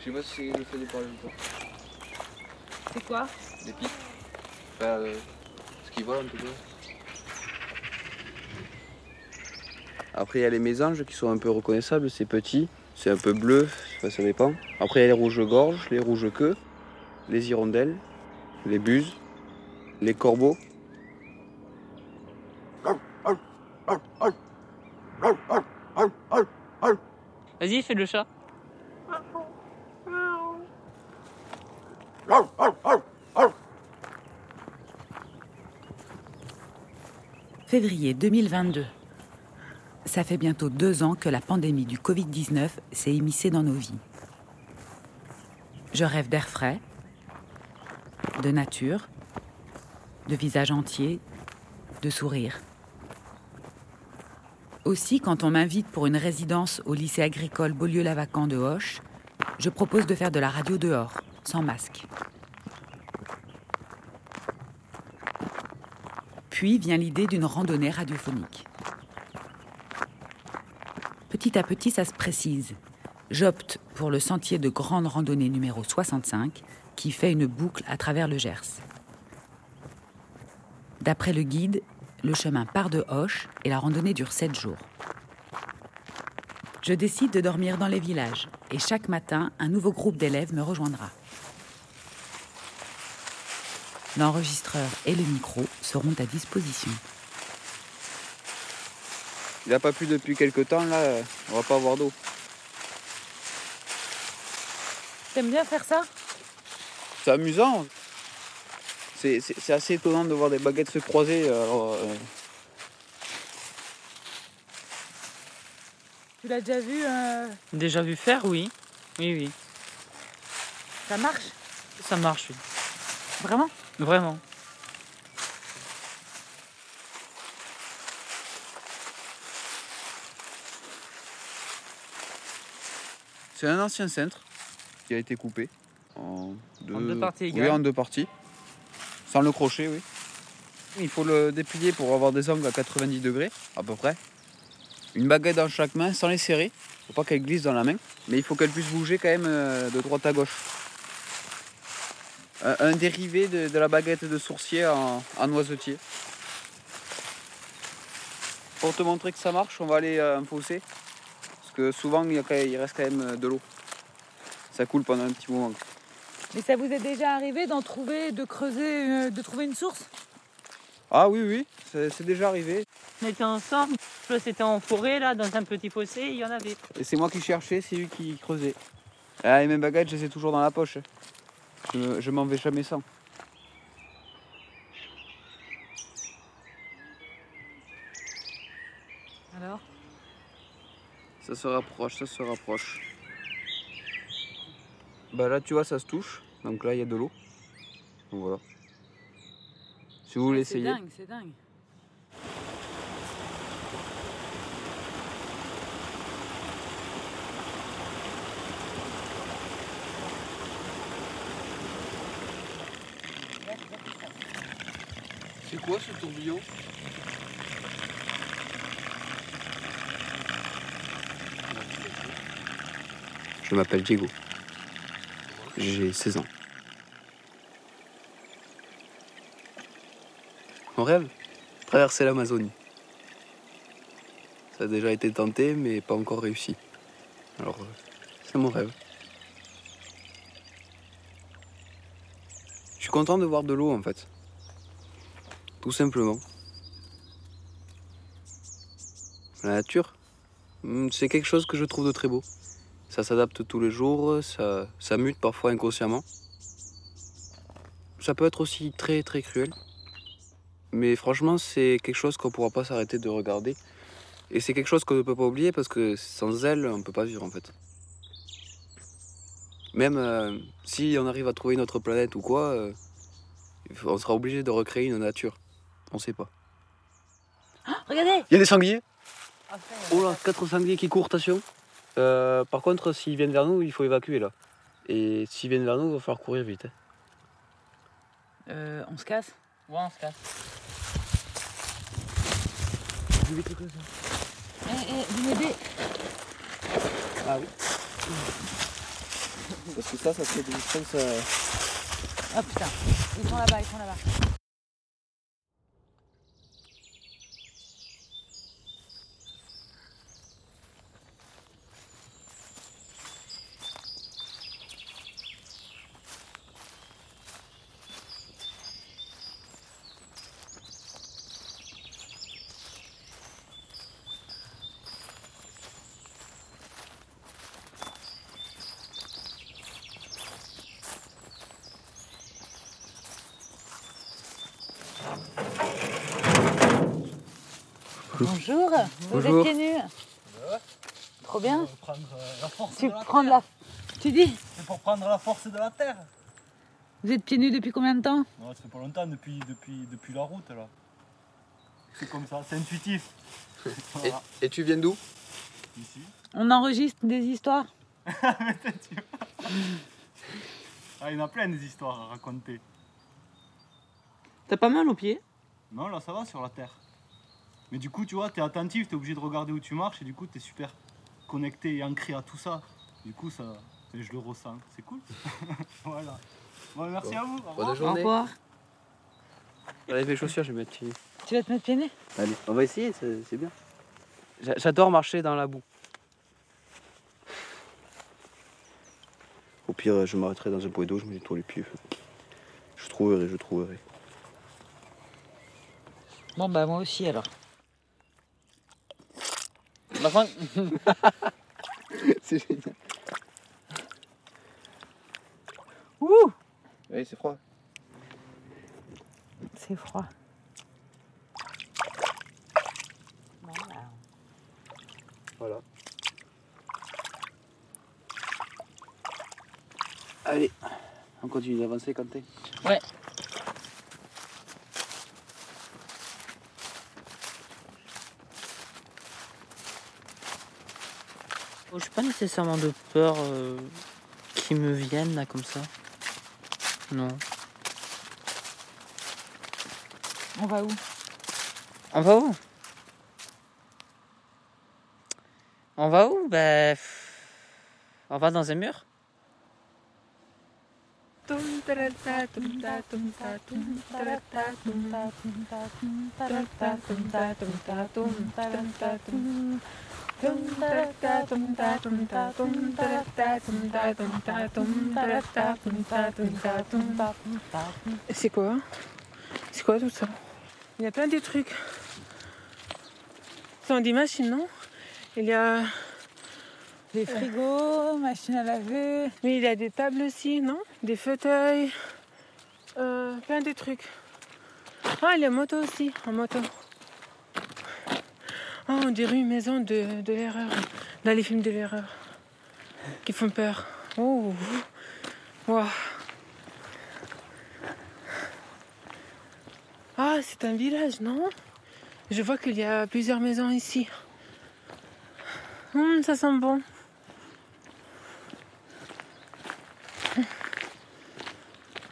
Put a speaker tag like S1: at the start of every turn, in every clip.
S1: Je sais pas si c'est le fait ou pas.
S2: C'est quoi?
S1: Des pics. Enfin, euh, ce qui vole en tout cas. Après, il y a les mésanges qui sont un peu reconnaissables. C'est petit, c'est un peu bleu, enfin, ça dépend. Après, il y a les rouges-gorges, les rouges-queues, les hirondelles, les buses, les corbeaux.
S2: Vas-y, fais le chat.
S3: Février 2022. Ça fait bientôt deux ans que la pandémie du Covid-19 s'est immiscée dans nos vies. Je rêve d'air frais, de nature, de visage entier, de sourire. Aussi, quand on m'invite pour une résidence au lycée agricole Beaulieu-Lavacan de Hoche, je propose de faire de la radio dehors, sans masque. Puis vient l'idée d'une randonnée radiophonique. Petit à petit, ça se précise. J'opte pour le sentier de grande randonnée numéro 65 qui fait une boucle à travers le Gers. D'après le guide, le chemin part de Hoche et la randonnée dure 7 jours. Je décide de dormir dans les villages et chaque matin, un nouveau groupe d'élèves me rejoindra. L'enregistreur et le micro seront à disposition.
S1: Il n'a pas plu depuis quelques temps, là, on va pas avoir d'eau.
S2: T'aimes bien faire ça?
S1: C'est amusant. C'est assez étonnant de voir des baguettes se croiser. alors, euh,
S2: Tu l'as déjà vu euh,
S4: Déjà vu faire, oui. Oui, oui.
S2: Ça marche?
S4: Ça marche, oui.
S2: Vraiment?
S4: Vraiment.
S1: C'est un ancien cintre qui a été coupé en deux,
S4: En deux parties
S1: Oui, en deux parties. Sans le crochet, oui. Il faut le déplier pour avoir des angles à 90 degrés, à peu près. Une baguette dans chaque main, sans les serrer. Faut pas qu'elle glisse dans la main. Mais il faut qu'elle puisse bouger quand même euh, de droite à gauche. Un, un dérivé de, de la baguette de sourcier en, en noisetier. Pour te montrer que ça marche, on va aller à un fossé. Que souvent, il, y a quand même- il reste quand même euh, de l'eau. Ça coule pendant un petit moment.
S2: Mais ça vous est déjà arrivé d'en trouver, de creuser, euh, de trouver une source?
S1: Ah oui, oui, c'est déjà arrivé.
S4: On était ensemble. C'était en forêt, là, dans un petit fossé, il y en avait.
S1: Et c'est moi qui cherchais, c'est lui qui creusait. Ah, et mes baguettes, je les ai toujours dans la poche. Je m'en vais jamais sans.
S2: Alors
S1: Ça se rapproche, ça se rapproche. Bah là, tu vois, ça se touche. Donc là, il y a de l'eau. Donc voilà. Si vous voulez
S2: C'est
S1: essayer.
S2: dingue, c'est dingue.
S1: C'est quoi ce tourbillon? Je m'appelle Diego. J'ai 16 ans. Mon rêve? Traverser l'Amazonie. Ça a déjà été tenté, mais pas encore réussi. Alors, euh, c'est mon rêve. Je suis content de voir de l'eau en fait. Tout simplement. La nature, hmm, c'est quelque chose que je trouve de très beau. Ça s'adapte tous les jours, ça, ça mute parfois inconsciemment. Ça peut être aussi très très cruel. Mais franchement, c'est quelque chose qu'on ne pourra pas s'arrêter de regarder. Et c'est quelque chose qu'on ne peut pas oublier parce que sans elle, on ne peut pas vivre en fait. Même euh, si on arrive à trouver une autre planète ou quoi, euh, on sera obligé de recréer une nature. On sait pas.
S2: Regardez
S1: Il y a des sangliers? Oh là, quatre sangliers qui courent, attention. Euh, par contre, s'ils viennent vers nous, il faut évacuer là. Et s'ils viennent vers nous, il va falloir courir vite. hein.
S2: Euh, On se casse?
S4: Ouais, on se casse.
S2: Eh, eh, vous m'aidez
S1: Ah oui
S5: Parce que ça, ça serait des distances. euh,
S3: Ah putain, ils sont là-bas, ils sont là-bas. Bonjour, vous
S1: Bonjour.
S3: êtes pieds nus Trop bien.
S6: Pour prendre euh, la force
S3: Tu
S6: de la
S3: prends de
S6: terre.
S3: la... Tu dis
S6: C'est pour prendre la force de la terre.
S3: Vous êtes pieds nus depuis combien de temps?
S6: Non, ça fait pas longtemps depuis, depuis, depuis la route là. C'est comme ça, c'est intuitif.
S1: Et tu viens d'où?
S6: Ici.
S3: On enregistre des histoires
S6: Ah, il y en a plein des histoires à raconter.
S2: T'as pas mal aux pieds?
S6: Non, là ça va sur la terre. Mais du coup, tu vois, t'es attentif, t'es obligé de regarder où tu marches et du coup, t'es super connecté et ancré à tout ça. Du coup, ça, je le ressens. C'est cool. voilà. Bon, merci à vous. Au revoir.
S1: Bonne journée.
S2: revoir.
S5: Allez, mes chaussures, je vais mettre pieds nus.
S3: Tu vas te mettre pieds nus?
S5: Allez, on va essayer, c'est bien. J'a- J'adore marcher dans la boue. Au pire, je m'arrêterai dans un point d'eau, je me nettoie les pieds. Je trouverai, je trouverai.
S3: Bon bah moi aussi alors.
S5: C'est génial.
S3: Ouh
S5: Oui, c'est froid.
S3: C'est froid.
S5: Voilà. Allez, on continue d'avancer, Quentin.
S2: Ouais. Oh, j'ai pas nécessairement de peur euh, qui me viennent là comme ça. Non.
S3: On va où?
S2: On va où? On va où? Ben. On va dans un mur?
S7: C'est quoi C'est quoi tout ça Il y a plein de trucs. Ce sont des machines, non Il y a...
S3: Des frigos, machine à laver.
S7: Oui, il y a des tables aussi, non Des fauteuils. Euh, plein de trucs. Ah, il y a moto aussi, en moto. Oh, on dirait une maison de, l'erreur. Dans les films de l'erreur. Qui font peur. Oh. Wow. Ah, c'est un village, non? Je vois qu'il y a plusieurs maisons ici. Hum, ça sent bon.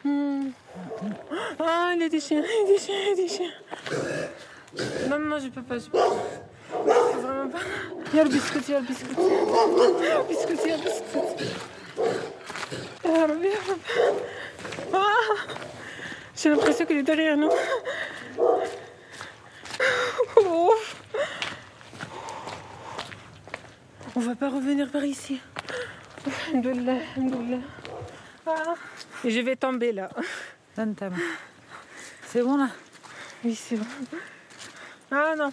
S7: Hum. Ah, il y a des chiens, il y a des chiens, il des chiens. Non, non, je peux pas. Je peux vraiment pas. Il y a le biscuit, il y a le biscuit. Il y a le biscuit, il y a le biscuit. Ah, Ah, J'ai l'impression qu'il est derrière nous. Oh. On va pas revenir par ici. Alhamdoulilah, alhamdoulilah. Ah. Et je vais tomber là.
S3: Donne ta main. C'est bon là?
S7: Oui, c'est bon. Ah non.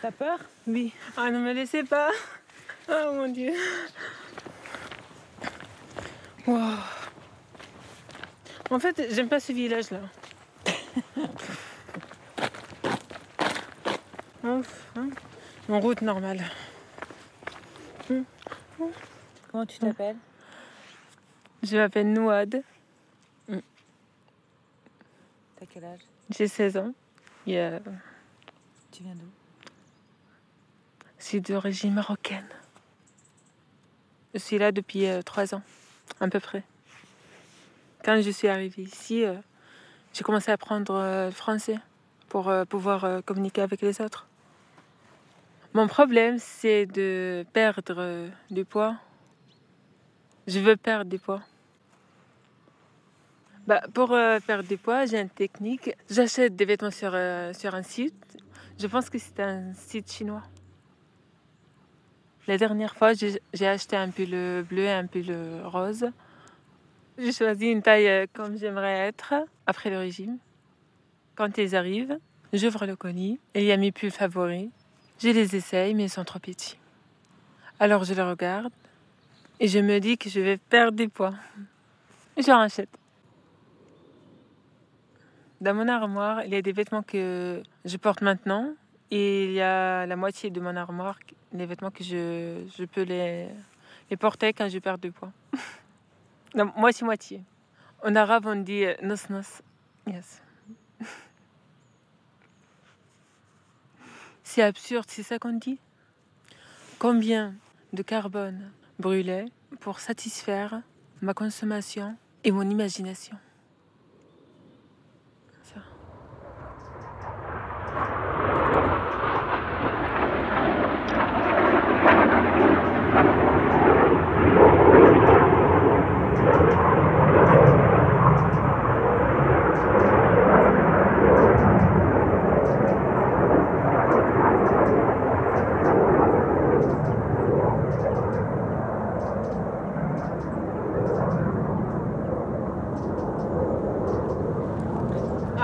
S3: T'as peur?
S7: Oui. Ah, ne me laissez pas. Oh mon Dieu. Wow. En fait, j'aime pas ce village-là. Ouf, hein. En route normale.
S3: Comment tu t'appelles?
S7: Je m'appelle Nouad.
S3: T'as quel âge?
S7: J'ai 16 ans. Euh,
S3: Tu viens d'où?
S7: Je suis d'origine marocaine. Je suis là depuis euh, trois ans, à peu près. Quand je suis arrivée ici, euh, j'ai commencé à apprendre euh, le français pour euh, pouvoir euh, communiquer avec les autres. Mon problème, c'est de perdre euh, du poids. Je veux perdre du poids. Bah, pour euh, perdre du poids, j'ai une technique. J'achète des vêtements sur, euh, sur un site. Je pense que c'est un site chinois. La dernière fois, j'ai j'ai acheté un pull bleu et un pull rose. J'ai choisi une taille euh, comme j'aimerais être après le régime. Quand ils arrivent, j'ouvre le colis et il y a mes pulls favoris. Je les essaye, mais ils sont trop petits. Alors je les regarde et je me dis que je vais perdre des poids. Je rachète. Dans mon armoire, il y a des vêtements que je porte maintenant et il y a la moitié de mon armoire, les vêtements que je, je peux les, les porter quand je perds du poids. non, moitié-moitié. En arabe, on dit euh, nos nos. Yes. C'est absurde, c'est ça qu'on dit? Combien de carbone brûlait pour satisfaire ma consommation et mon imagination Ça.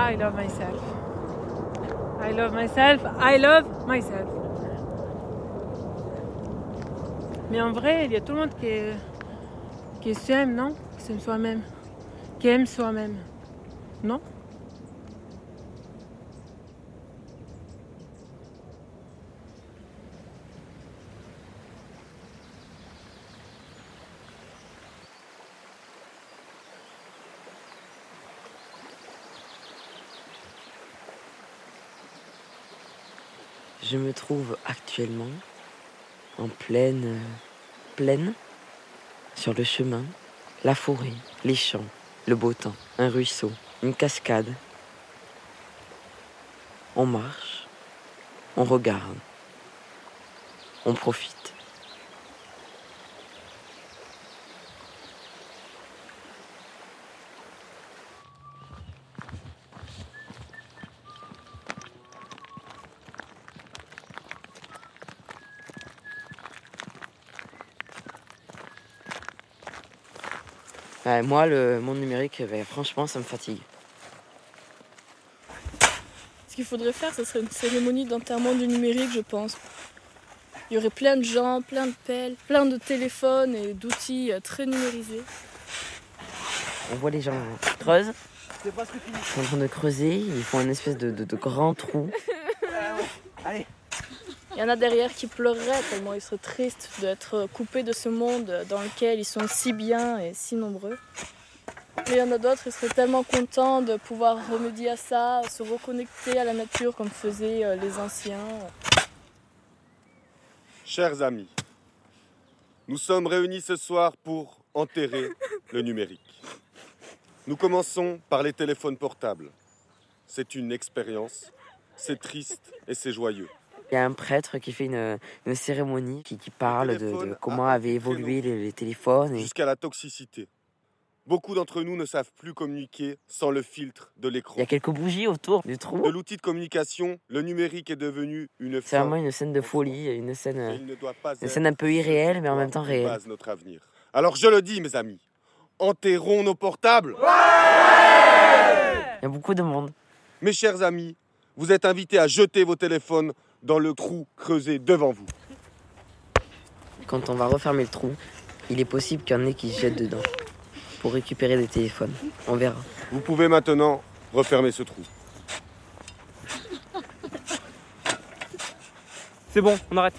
S7: I love myself. I love myself. I love myself. Mais en vrai, il y a tout le monde qui, qui s'aime, non? Qui s'aime soi-même. Qui aime soi-même. Non?
S4: Je me trouve actuellement en pleine euh, plaine, sur le chemin, la forêt, les champs, le beau temps, un ruisseau, une cascade. On marche, on regarde, on profite. Moi, le monde numérique, ben, franchement, ça me fatigue.
S8: Ce qu'il faudrait faire, ce serait une cérémonie d'enterrement du numérique, je pense. Il y aurait plein de gens, plein de pelles, plein de téléphones et d'outils euh, très numérisés.
S4: On voit les gens creusent. Ils sont en train de creuser, ils font une espèce de, de- de grand trou.
S8: Il y en a derrière qui pleureraient tellement ils seraient tristes d'être coupés de ce monde dans lequel ils sont si bien et si nombreux. Mais il y en a d'autres, ils seraient tellement contents de pouvoir remédier à ça, se reconnecter à la nature comme faisaient euh, les anciens.
S9: Chers amis, nous sommes réunis ce soir pour enterrer le numérique. Nous commençons par les téléphones portables. C'est une expérience, c'est triste et c'est joyeux.
S4: Il y a un prêtre qui fait une, une cérémonie, qui, qui parle de, de comment avaient évolué les, les téléphones. Et
S9: Jusqu'à la toxicité. Beaucoup d'entre nous ne savent plus communiquer sans le filtre de l'écran.
S4: il y a quelques bougies autour du trou.
S9: De l'outil de communication, le numérique est devenu une
S4: C'est vraiment une scène de folie, une scène,
S9: et il ne doit pas
S4: une
S9: être
S4: scène un peu irréelle, mais en même temps réelle.
S9: base notre avenir. Alors je le dis, mes amis, enterrons nos portables.
S4: Il y a beaucoup de monde.
S9: Mes chers amis, vous êtes invités à jeter vos téléphones dans le trou creusé devant vous.
S4: Quand on va refermer le trou, il est possible qu'il y en ait qui se jettent dedans pour récupérer des téléphones. On verra.
S9: Vous pouvez maintenant refermer ce trou.
S6: C'est bon, on arrête.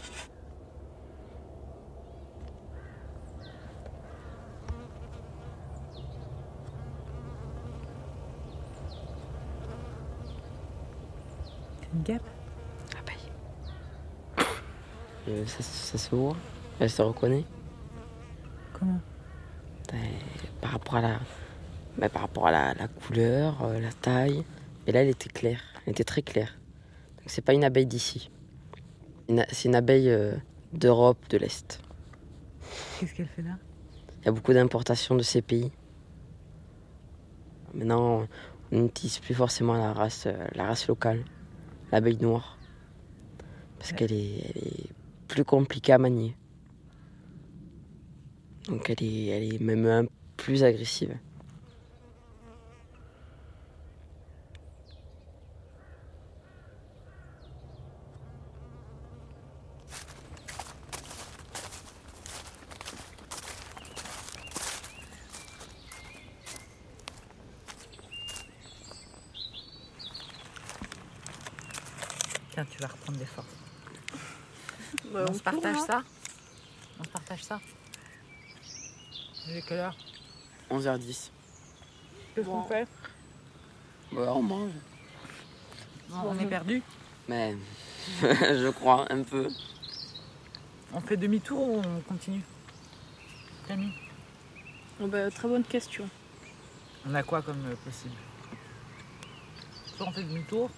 S3: Une guêpe
S4: Euh, ça, ça se voit, elle se reconnaît.
S3: Comment?
S4: Ben, par rapport à la, ben, par rapport à la, la couleur, euh, la taille. Et là, elle était claire, elle était très claire. Donc c'est pas une abeille d'ici. C'est une abeille euh, d'Europe de l'Est.
S3: Qu'est-ce qu'elle fait là?
S4: Il y a beaucoup d'importations de ces pays. Maintenant, on n'utilise plus forcément la race, euh, la race locale, l'abeille noire. Parce qu'elle est, elle est plus compliquée à manier. Donc elle est, elle est même un plus agressive.
S3: Tiens, tu vas reprendre des forces.
S8: Bah,
S3: on,
S8: on
S3: se partage ça. On se partage ça. Il est quelle heure?
S4: 11h10.
S3: Qu'est-ce qu'on fait?
S4: Bah, on mange.
S3: On est perdu.
S4: Mais je crois un peu.
S3: On fait demi-tour ou on continue? Camille
S8: Oh, bah, très bonne question.
S3: On a quoi comme euh, possible? Soit on fait demi-tour,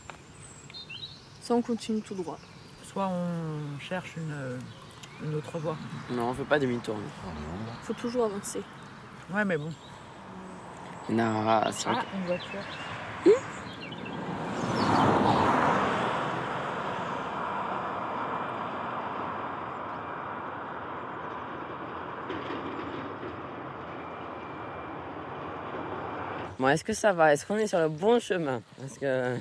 S8: Ça, on continue tout droit.
S3: Soit on cherche une, euh, une autre voie.
S4: Non, on fait pas demi-tour. nous.
S8: Faut toujours avancer.
S3: Ouais, mais bon.
S4: Il a- c'est vrai
S3: Ah, une voiture.
S4: Bon, est-ce que ça va? Est-ce qu'on est sur le bon chemin? Parce que.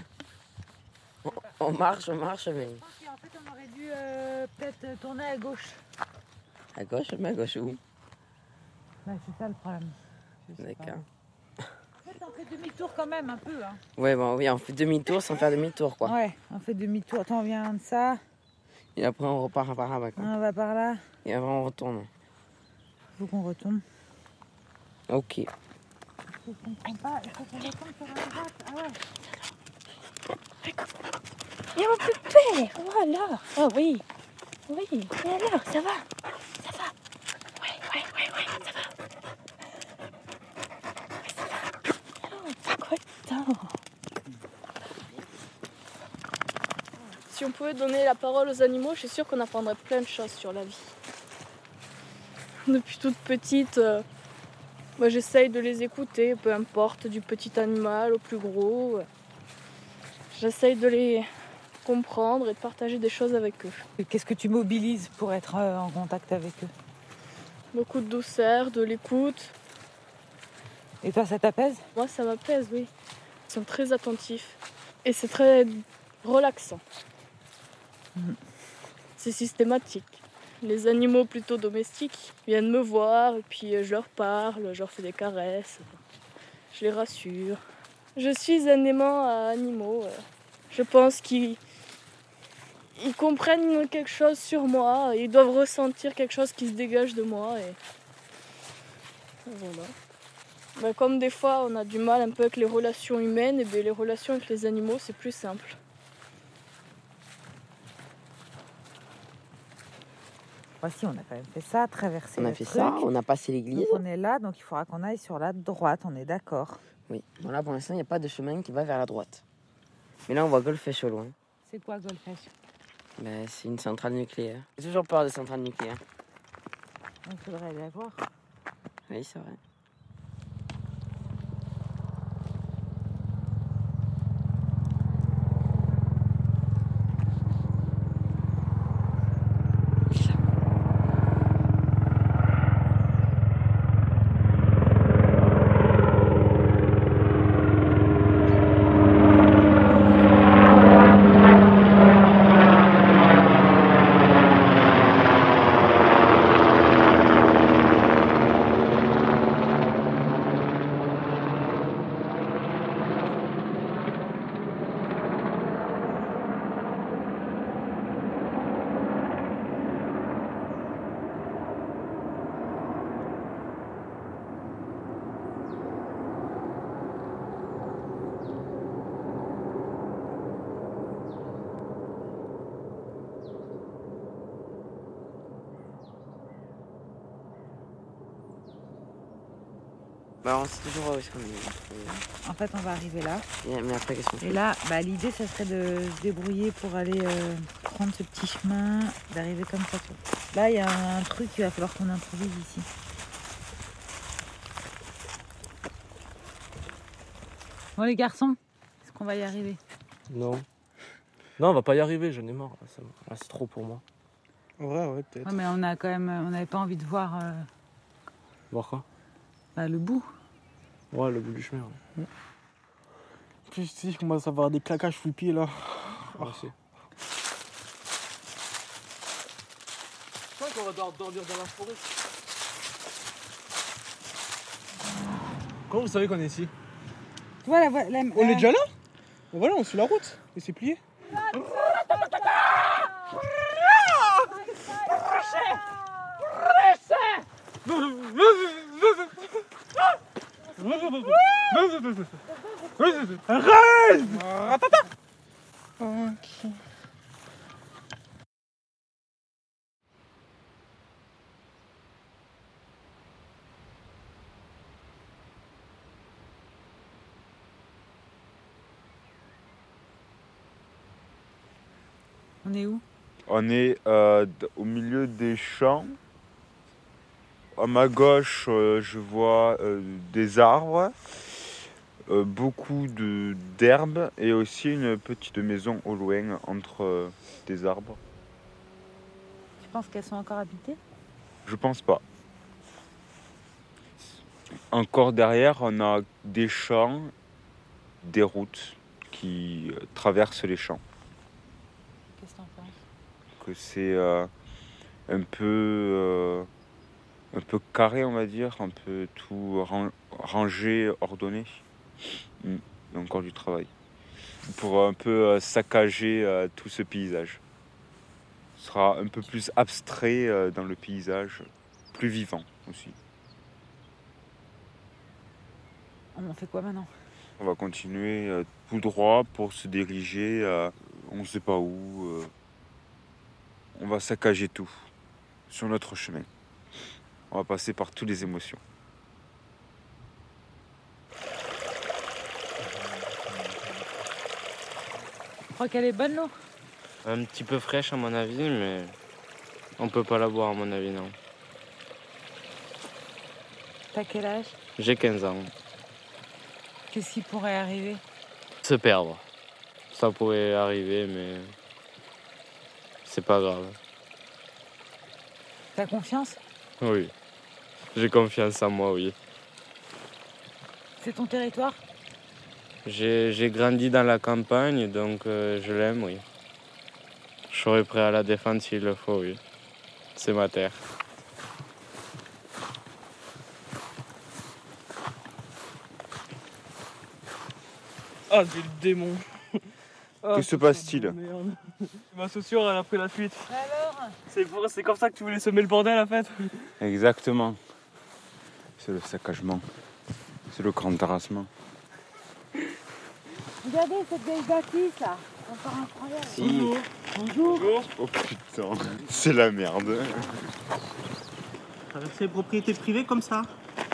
S4: On marche, on marche, mais.
S2: En fait, on aurait dû euh, tourner à gauche.
S4: À gauche, mais à gauche où?
S2: Bah, c'est ça le problème.
S4: D'accord.
S2: En fait, on fait demi-tour quand même un peu. Hein.
S4: Ouais, bon, oui, on fait demi-tour sans faire demi-tour, quoi.
S2: Ouais, on fait demi-tour. Attends, on vient de ça,
S4: Et après, on repart par là-bas, quoi.
S2: on va par là.
S4: Et après, on retourne.
S2: Faut qu'on retourne.
S4: Ok.
S2: Je comprends pas. Il faut qu'on retourne sur la droite. Ah ouais.
S8: Et mon pépère Voilà Oh oui Oui alors, ça va? Ça va? Ouais, ouais, ouais, ouais, ça va. Oh, Si on pouvait donner la parole aux animaux, je suis sûre qu'on apprendrait plein de choses sur la vie. Depuis toute petite, euh, moi j'essaye de les écouter, peu importe, du petit animal au plus gros. J'essaye de les comprendre et de partager des choses avec eux.
S2: Qu'est-ce que tu mobilises pour être euh, en contact avec eux?
S8: Beaucoup de douceur, de l'écoute.
S2: Et toi, ça t'apaise?
S8: Moi, ça m'apaise, oui. Ils sont très attentifs. Et c'est très relaxant. C'est systématique. Les animaux plutôt domestiques viennent me voir et puis euh, je leur parle, je leur fais des caresses. Je les rassure. Je suis un aimant à animaux. euh. Je pense qu'ils ils comprennent quelque chose sur moi. Ils doivent ressentir quelque chose qui se dégage de moi. Et voilà. Ben, comme des fois on a du mal un peu avec les relations humaines, et ben, les relations avec les animaux c'est plus simple.
S2: Voici, on a quand même fait ça, traversé
S4: On a
S2: le
S4: fait
S2: truc.
S4: ça, on a passé l'église.
S2: On est là, donc il faudra qu'on aille sur la droite, on est d'accord.
S4: Oui. Bon, là, pour l'instant, il n'y a pas de chemin qui va vers la droite. Mais là, on voit Golfech au loin.
S2: C'est quoi Golfech?
S4: Ben, c'est une centrale nucléaire. J'ai toujours peur des centrales nucléaires.
S2: Il faudrait aller la voir.
S4: Oui, c'est vrai. Bah, on sait toujours où est-ce qu'on est.
S3: En fait, on va arriver là.
S4: Et- Mais après, qu'est-ce qu'on fait?
S3: Et là, bah, l'idée, ça serait de se débrouiller pour aller euh, prendre ce petit chemin, d'arriver comme ça. Là, il y a un truc qu'il va falloir qu'on improvise ici. Bon, les garçons, est-ce qu'on va y arriver?
S10: Non. Non, on va pas y arriver, j'en ai marre. Ça- là, c'est trop pour moi.
S6: Ouais, ouais, peut-être.
S3: Ouais, mais on a quand même, on n'avait pas envie de voir euh,
S10: Voir quoi?
S3: Bah, le bout.
S10: Ouais, le bout du chemin. ouais.
S6: Puis si, je commence à avoir des claquages sous le pied là.
S10: Moi aussi. Je crois qu'on va devoir dormir dans la forêt. Comment vous savez qu'on est ici?
S3: Voilà, voilà.
S6: On est déjà là? Voilà, on suit la route. Et c'est plié.
S3: On est où?
S11: On est euh, au milieu des champs. À ma gauche, euh, je vois euh, des arbres, euh, beaucoup de- d'herbes et aussi une petite maison au loin entre euh, des arbres.
S3: Tu penses qu'elles sont encore habitées?
S11: Je pense pas. Encore derrière, on a des champs, des routes qui euh, traversent les champs.
S3: Qu'est-ce que t'en penses?
S11: Que c'est euh, un peu un peu carré on va dire un peu tout ran- rangé ordonné. Il y a encore du travail. Pour un peu euh, saccager euh, tout ce paysage. Ce sera un peu plus abstrait euh, dans le paysage plus vivant aussi.
S3: On fait quoi maintenant?
S11: On va continuer euh, tout droit pour se diriger euh, on ne sait pas où euh, on va saccager tout sur notre chemin. On va passer par toutes les émotions.
S3: Crois qu'elle est bonne l'eau
S10: Un petit peu fraîche à mon avis, mais on peut pas la boire à mon avis, non.
S3: T'as quel âge
S10: J'ai 15 ans.
S3: Qu'est-ce qui pourrait arriver
S10: Se perdre. Ça pourrait arriver, mais c'est pas grave.
S3: T'as confiance
S10: Oui. J'ai confiance en moi, oui.
S3: C'est ton territoire
S10: J'ai j'ai grandi dans la campagne, donc euh, je l'aime, oui. Je serai prêt à la défendre s'il le faut, oui. C'est ma terre.
S6: Ah, c'est le démon. Ah,
S11: Que se passe-t-il.
S6: Ma chaussure, elle a pris la fuite.
S3: Alors
S6: C'est pour- c'est comme ça que tu voulais semer le bordel, en fait
S11: Exactement. C'est le saccagement. C'est le grand terrassement.
S3: Regardez cette belle bâtisse là Encore incroyable
S11: Si.
S3: Bonjour
S11: Oh putain, c'est la merde.
S6: Traverser les propriétés privées comme ça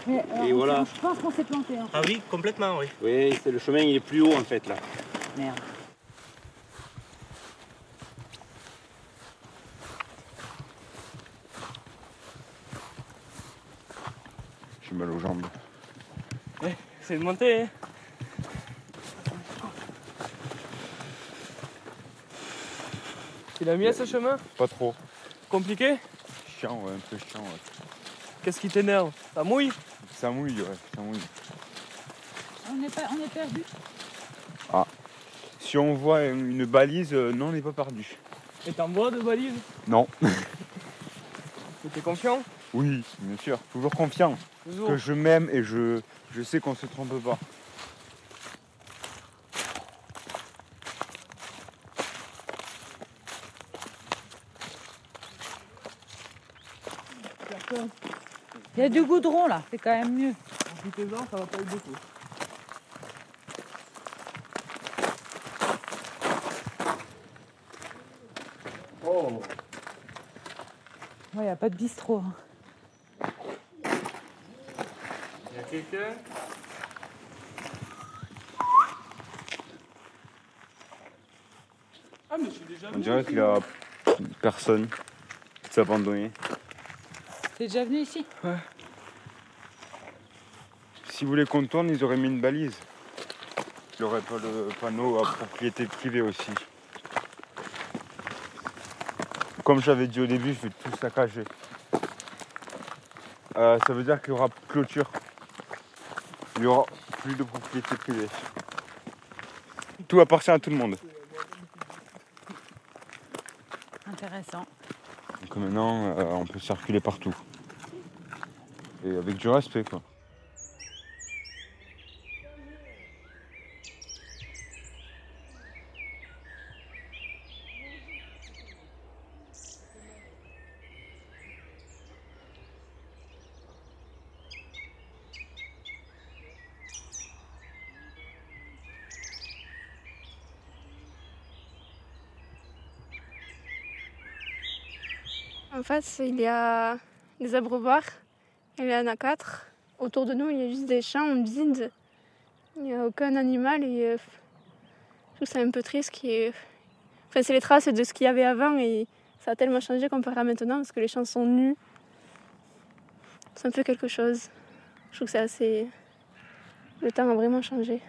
S3: Mais,
S12: Et
S3: on-
S12: voilà.
S3: Je pense qu'on s'est planté. Hein.
S6: Ah oui, complètement, oui.
S12: Oui, c'est le chemin, il est plus haut en fait là.
S3: Merde.
S11: J'ai mal aux jambes.
S6: C'est une montée, hein. Il a mis à ce chemin
S11: Pas trop.
S6: Compliqué
S11: Chiant, ouais, un peu chiant. ouais.
S6: Qu'est-ce qui t'énerve? Ça mouille?
S11: Ça mouille, ouais, ça mouille.
S3: On est, pas, on est perdu?
S11: Si on voit une balise, euh, non, on n'est pas perdu.
S6: Et t'en bois de balise
S11: Non.
S6: T'es confiant?
S11: Oui, bien sûr, toujours confiant.
S6: Toujours.
S11: Que je m'aime et je, je sais qu'on se trompe pas.
S3: Il y a du goudron là, c'est quand même mieux.
S6: Profitez-en, ça va pas être beaucoup. Oh
S3: Ouais, il n'y a pas de bistrot. hein.
S6: Il y a
S10: quelqu'un?
S6: Ah, mais je suis déjà
S11: On dirait qu'il a personne. C'est abandonné.
S2: T'es déjà venu ici?
S11: Ouais. Si vous voulez qu'on tourne, ils auraient mis une balise. Il n'y aurait pas le panneau à propriété privée aussi. Comme j'avais dit au début, je vais tout saccager. Euh, ça veut dire qu'il y aura clôture. Il n'y aura plus de propriété privée. Tout appartient à tout le monde. Maintenant, euh, on peut circuler partout. Et avec du respect, quoi.
S13: En face, il y a des abreuvoirs. Il y en a quatre. Autour de nous, il y a juste des champs vides. Il n'y a aucun animal et euh, je trouve c'est un peu triste. Enfin, c'est les traces de ce qu'il y avait avant et ça a tellement changé comparé à maintenant parce que les champs sont nus. C'est un peu quelque chose. Je trouve que c'est assez. Le temps a vraiment changé.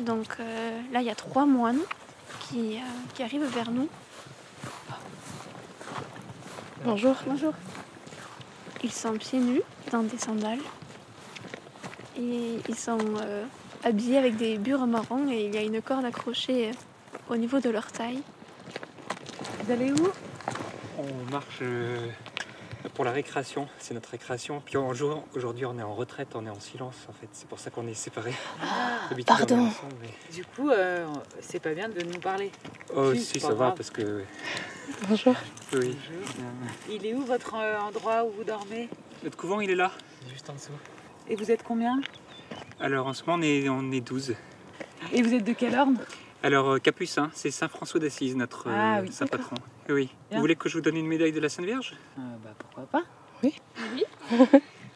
S13: Donc euh, là, il y a trois moines qui, euh, qui arrivent vers nous. Bonjour. Bonjour. Ils sont pieds nus dans des sandales. Et ils sont euh, habillés avec des bures marrons et il y a une corde accrochée au niveau de leur taille.
S2: Vous allez où?
S14: On marche euh, pour la récréation, c'est notre récréation. Puis en jour, aujourd'hui, on est en retraite, on est en silence en fait. C'est pour ça qu'on est séparés. Est
S3: pardon.
S14: ensemble, mais-
S3: Du coup, euh, c'est pas bien de nous parler.
S14: Oh,
S3: Si,
S14: ça va
S3: grave.
S14: parce que.
S13: Bonjour.
S14: Oui.
S3: Il est où votre euh, endroit où vous dormez?
S14: Notre couvent, il est là, juste en dessous.
S3: Et vous êtes combien?
S14: Alors en ce moment, on est, on est 12.
S3: Et vous êtes de quel ordre
S14: Alors, euh, Capucin, c'est Saint François d'Assise, notre euh,
S3: Ah oui,
S14: saint
S3: d'accord.
S14: patron. Oui.
S3: Bien.
S14: Vous voulez que je vous donne une médaille de la Sainte Vierge?
S3: Euh, Bah pourquoi pas
S14: Oui.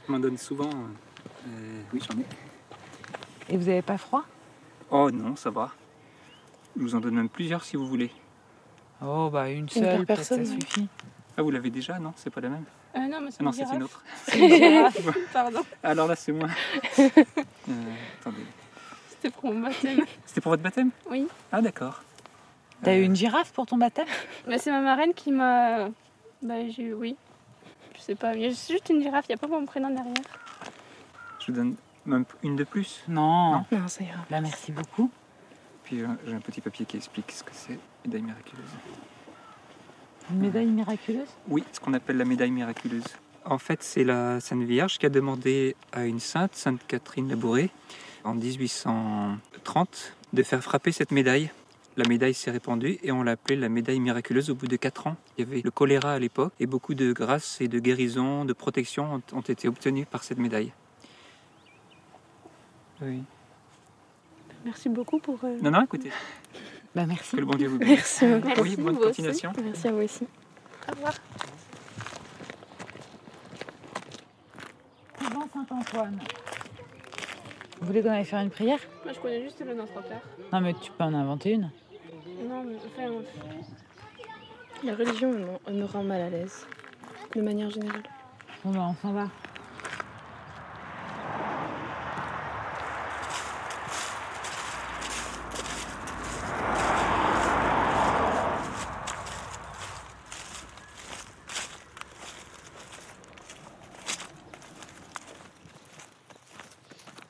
S14: On m'en donne souvent. euh, euh, oui, j'en ai.
S3: Et vous avez pas froid?
S14: Oh non, ça va. Je vous en donne même plusieurs si vous voulez.
S3: Oh bah une seule,
S13: personne,
S3: ça
S13: oui.
S3: suffit.
S14: Ah, vous l'avez déjà, non C'est pas la même
S13: Euh, non, mais c'est
S14: Ah non,
S13: une
S14: c'est une autre.
S13: C'est une pardon.
S14: Alors là, c'est moi. Euh, attendez.
S13: C'était pour mon baptême.
S14: C'était pour votre baptême?
S13: Oui.
S14: Ah, d'accord.
S3: T'as eu une girafe pour ton baptême?
S13: Bah, c'est ma marraine qui m'a. Bah, j'ai. Oui. Je sais pas, mais c'est juste une girafe, il n'y a pas mon prénom derrière.
S14: Je vous donne même une de plus?
S3: Non.
S13: Non, ça ira.
S3: Là, merci beaucoup.
S14: Puis euh, j'ai un petit papier qui explique ce que c'est, médaille miraculeuse.
S3: Une médaille miraculeuse?
S14: Oui, ce qu'on appelle la médaille miraculeuse. En fait, c'est la Sainte Vierge qui a demandé à une sainte, Sainte Catherine Labouré, en 1830, de faire frapper cette médaille. La médaille s'est répandue et on l'a appelée la médaille miraculeuse au bout de 4 ans. Il y avait le choléra à l'époque et beaucoup de grâces et de guérisons, de protection ont, ont été obtenues par cette médaille. Oui.
S13: Merci beaucoup pour. euh,
S14: Non, non, écoutez.
S3: Bah merci.
S14: Que le bon Dieu vous bénisse.
S13: Merci.
S14: Oui, bonne
S13: vous aussi.
S14: continuation.
S13: Merci à vous aussi. Au revoir.
S3: Couvent Saint-Antoine? Vous voulez qu'on aille faire une prière?
S13: Moi, je connais juste le Notre Père.
S3: Non mais tu peux en inventer une.
S13: Non, mais enfin. La religion me rend mal à l'aise, de manière générale.
S3: Bon bah on s'en va.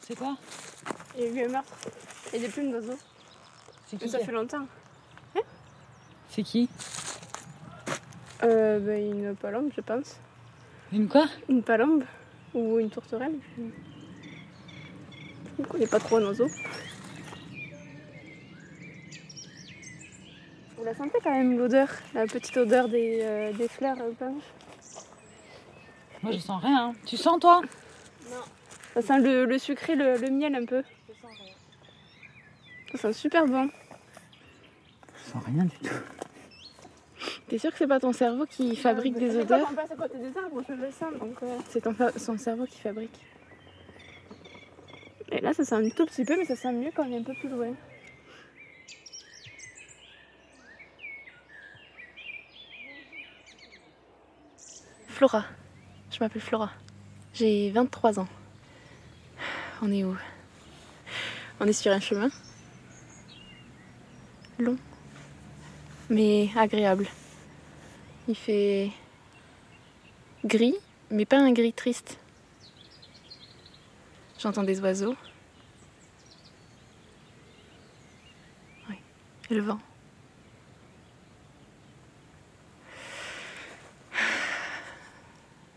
S3: C'est quoi
S13: Meurtre et des plumes d'oiseaux.
S3: C'est
S13: Mais ça fait longtemps.
S3: C'est qui
S13: Euh, bah, une palombe, je pense.
S3: Une quoi
S13: Une palombe ou une tourterelle. Je ne connais pas trop un oiseau. Vous la sentez quand même l'odeur, la petite odeur des, euh, des fleurs euh,
S3: Moi je sens rien. Tu sens toi
S13: Ça sent le, le sucré, le, le miel un peu. Ça sent super bon.
S3: Je sens rien du tout.
S15: T'es sûr que c'est pas ton cerveau qui fabrique des odeurs
S13: on passe à côté des arbres, je le sens. Donc, euh,
S15: C'est ton, son cerveau qui fabrique.
S13: Et là, ça sent un tout petit peu, mais ça sent mieux quand on est un peu plus loin.
S16: Flora. Je m'appelle Flora. J'ai 23 ans. On est où? On est sur un chemin. Long. Mais agréable. Il fait gris, mais pas un gris triste. J'entends des oiseaux. Oui. Et le vent.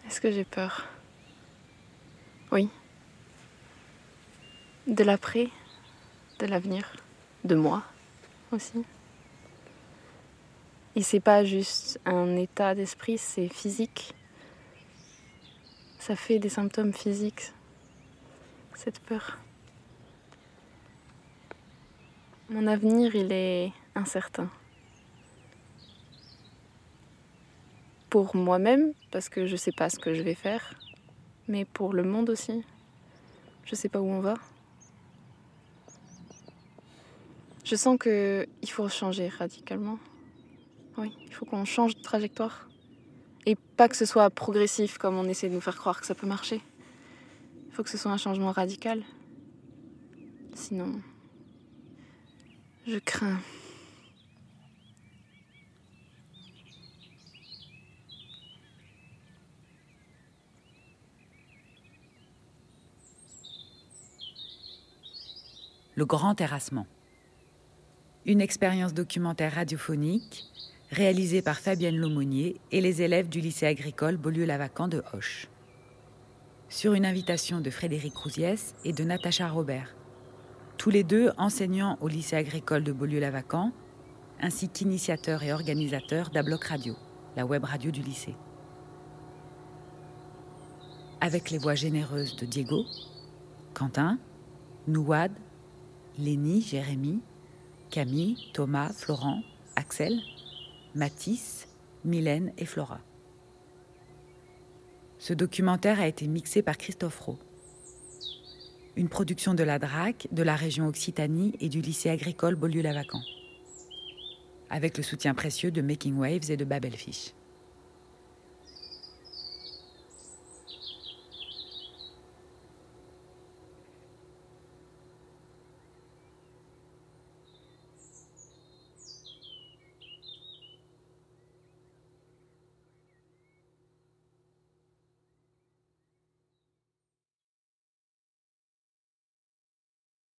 S16: Est-ce que j'ai peur? Oui. De l'après, de l'avenir, de moi aussi. Et c'est pas juste un état d'esprit, c'est physique. Ça fait des symptômes physiques, cette peur. Mon avenir, il est incertain. Pour moi-même, parce que je sais pas ce que je vais faire, mais pour le monde aussi. Je sais pas où on va. Je sens que il faut changer radicalement. Oui, il faut qu'on change de trajectoire. Et pas que ce soit progressif comme on essaie de nous faire croire que ça peut marcher. Il faut que ce soit un changement radical. Sinon, je crains.
S3: Le Grand Terrassement. Une expérience documentaire radiophonique réalisée par Fabienne Laumonier et les élèves du lycée agricole Beaulieu-Lavacan de Hoche. Sur une invitation de Frédéric Rousiès et de Natacha Robert, tous les deux enseignants au lycée agricole de Beaulieu-Lavacan, ainsi qu'initiateurs et organisateurs d'Abloc Radio, la web radio du lycée. Avec les voix généreuses de Diego, Quentin, Nouad, Lénie, Jérémy, Camille, Thomas, Florent, Axel, Mathis, Mylène et Flora. Ce documentaire a été mixé par Christophe Rowe. Une production de la DRAC, de la région Occitanie et du lycée agricole Beaulieu-Lavacan. Avec le soutien précieux de Making Waves et de Babelfish.